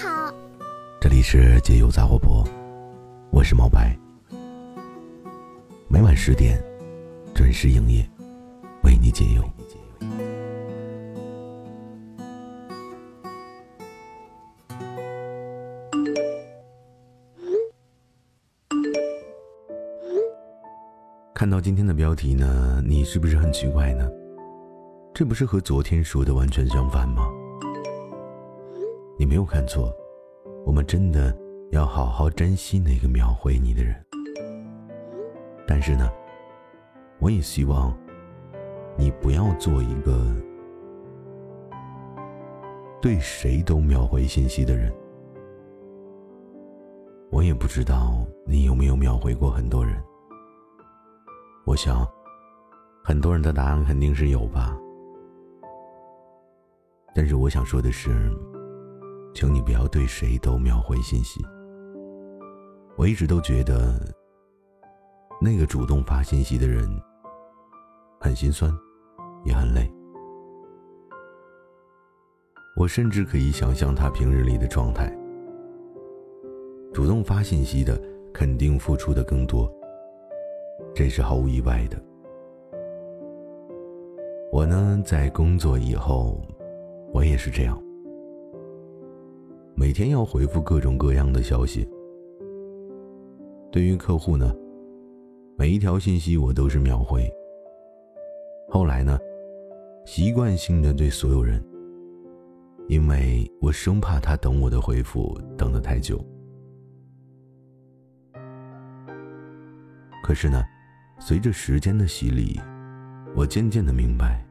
好。这里是解忧杂货铺，我是毛白。每晚十点准时营业，为你解忧。看到今天的标题呢，你是不是很奇怪呢？这不是和昨天说的完全相反吗？你没有看错，我们真的要好好珍惜那个秒回你的人。但是呢，我也希望你不要做一个对谁都秒回信息的人。我也不知道你有没有秒回过很多人。我想，很多人的答案肯定是有吧。但是我想说的是，请你不要对谁都秒回信息。我一直都觉得，那个主动发信息的人很心酸，也很累。我甚至可以想象他平日里的状态。主动发信息的，肯定付出的更多。这是毫无意外的。我呢，在工作以后，我也是这样，每天要回复各种各样的消息。对于客户呢，每一条信息我都是秒回。后来呢，习惯性的对所有人，因为我生怕他等我的回复等得太久。可是呢。随着时间的洗礼，我渐渐的明白，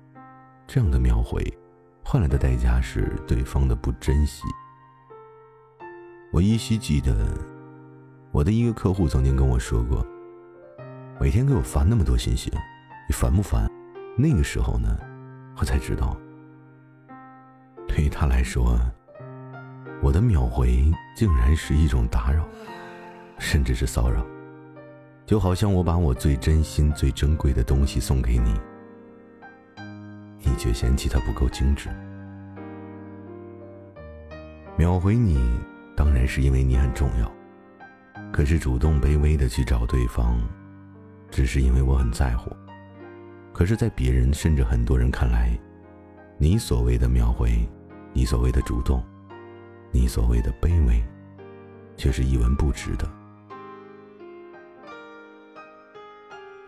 这样的秒回，换来的代价是对方的不珍惜。我依稀记得，我的一个客户曾经跟我说过，每天给我发那么多信息，你烦不烦？那个时候呢，我才知道，对于他来说，我的秒回竟然是一种打扰，甚至是骚扰。就好像我把我最真心、最珍贵的东西送给你，你却嫌弃它不够精致。秒回你，当然是因为你很重要。可是主动卑微的去找对方，只是因为我很在乎。可是，在别人甚至很多人看来，你所谓的秒回，你所谓的主动，你所谓的卑微，却是一文不值的。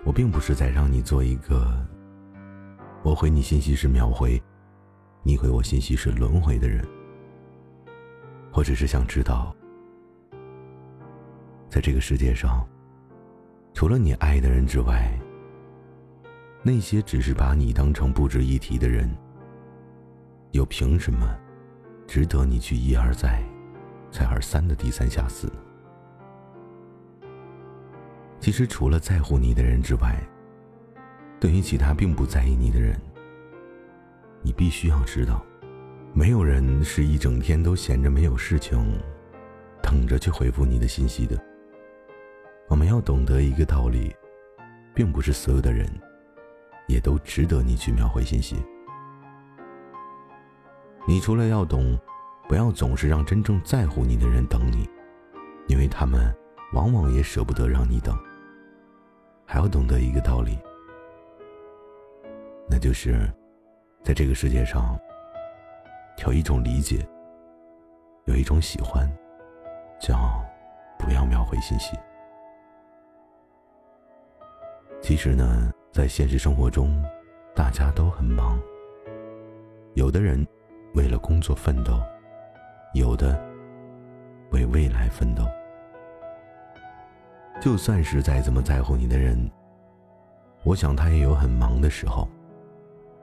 我并不是在让你做一个，我回你信息是秒回，你回我信息是轮回的人。我只是想知道，在这个世界上，除了你爱的人之外，那些只是把你当成不值一提的人，又凭什么值得你去一而再、再而三的低三下四呢？其实，除了在乎你的人之外，对于其他并不在意你的人，你必须要知道，没有人是一整天都闲着没有事情，等着去回复你的信息的。我们要懂得一个道理，并不是所有的人，也都值得你去秒回信息。你除了要懂，不要总是让真正在乎你的人等你，因为他们往往也舍不得让你等。还要懂得一个道理，那就是，在这个世界上，有一种理解，有一种喜欢，叫不要秒回信息。其实呢，在现实生活中，大家都很忙，有的人为了工作奋斗，有的为未来奋斗。就算是再怎么在乎你的人，我想他也有很忙的时候，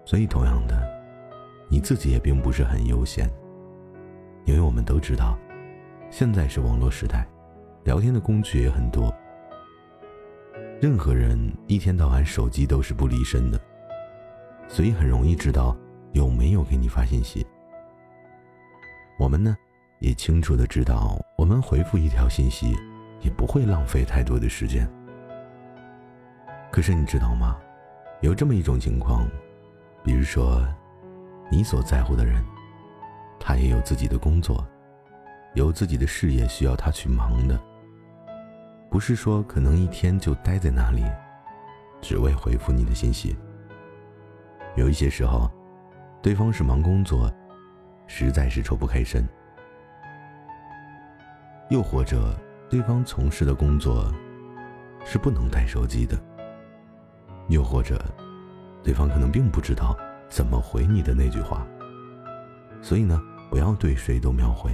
所以同样的，你自己也并不是很悠闲。因为我们都知道，现在是网络时代，聊天的工具也很多，任何人一天到晚手机都是不离身的，所以很容易知道有没有给你发信息。我们呢，也清楚的知道，我们回复一条信息。也不会浪费太多的时间。可是你知道吗？有这么一种情况，比如说，你所在乎的人，他也有自己的工作，有自己的事业需要他去忙的。不是说可能一天就待在那里，只为回复你的信息。有一些时候，对方是忙工作，实在是抽不开身；又或者，对方从事的工作是不能带手机的；又或者，对方可能并不知道怎么回你的那句话。所以呢，不要对谁都秒回，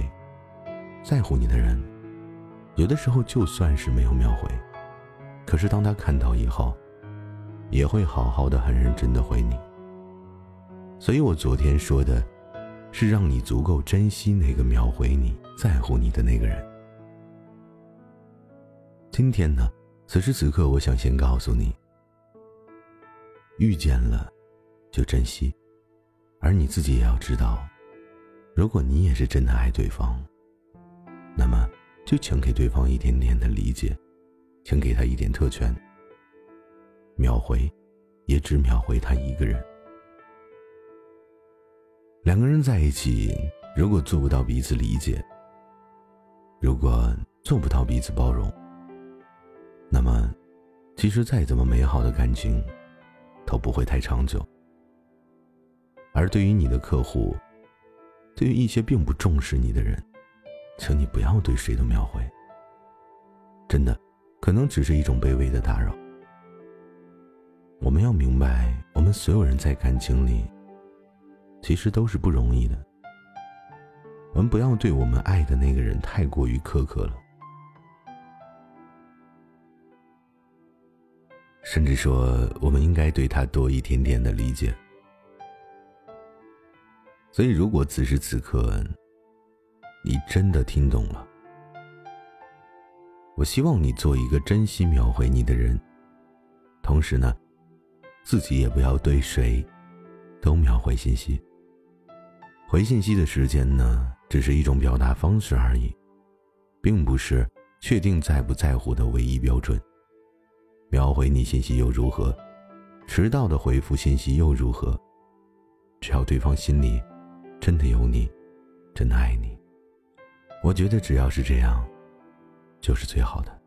在乎你的人。有的时候，就算是没有秒回，可是当他看到以后，也会好好的、很认真的回你。所以我昨天说的，是让你足够珍惜那个秒回你、在乎你的那个人。今天呢，此时此刻，我想先告诉你：遇见了，就珍惜，而你自己也要知道，如果你也是真的爱对方，那么。就请给对方一点点的理解，请给他一点特权。秒回，也只秒回他一个人。两个人在一起，如果做不到彼此理解，如果做不到彼此包容，那么，其实再怎么美好的感情，都不会太长久。而对于你的客户，对于一些并不重视你的人，请你不要对谁都秒回。真的，可能只是一种卑微的打扰。我们要明白，我们所有人在感情里，其实都是不容易的。我们不要对我们爱的那个人太过于苛刻了，甚至说，我们应该对他多一点点的理解。所以，如果此时此刻，你真的听懂了。我希望你做一个珍惜秒回你的人，同时呢，自己也不要对谁都秒回信息。回信息的时间呢，只是一种表达方式而已，并不是确定在不在乎的唯一标准。秒回你信息又如何？迟到的回复信息又如何？只要对方心里真的有你，真的爱你。我觉得只要是这样，就是最好的。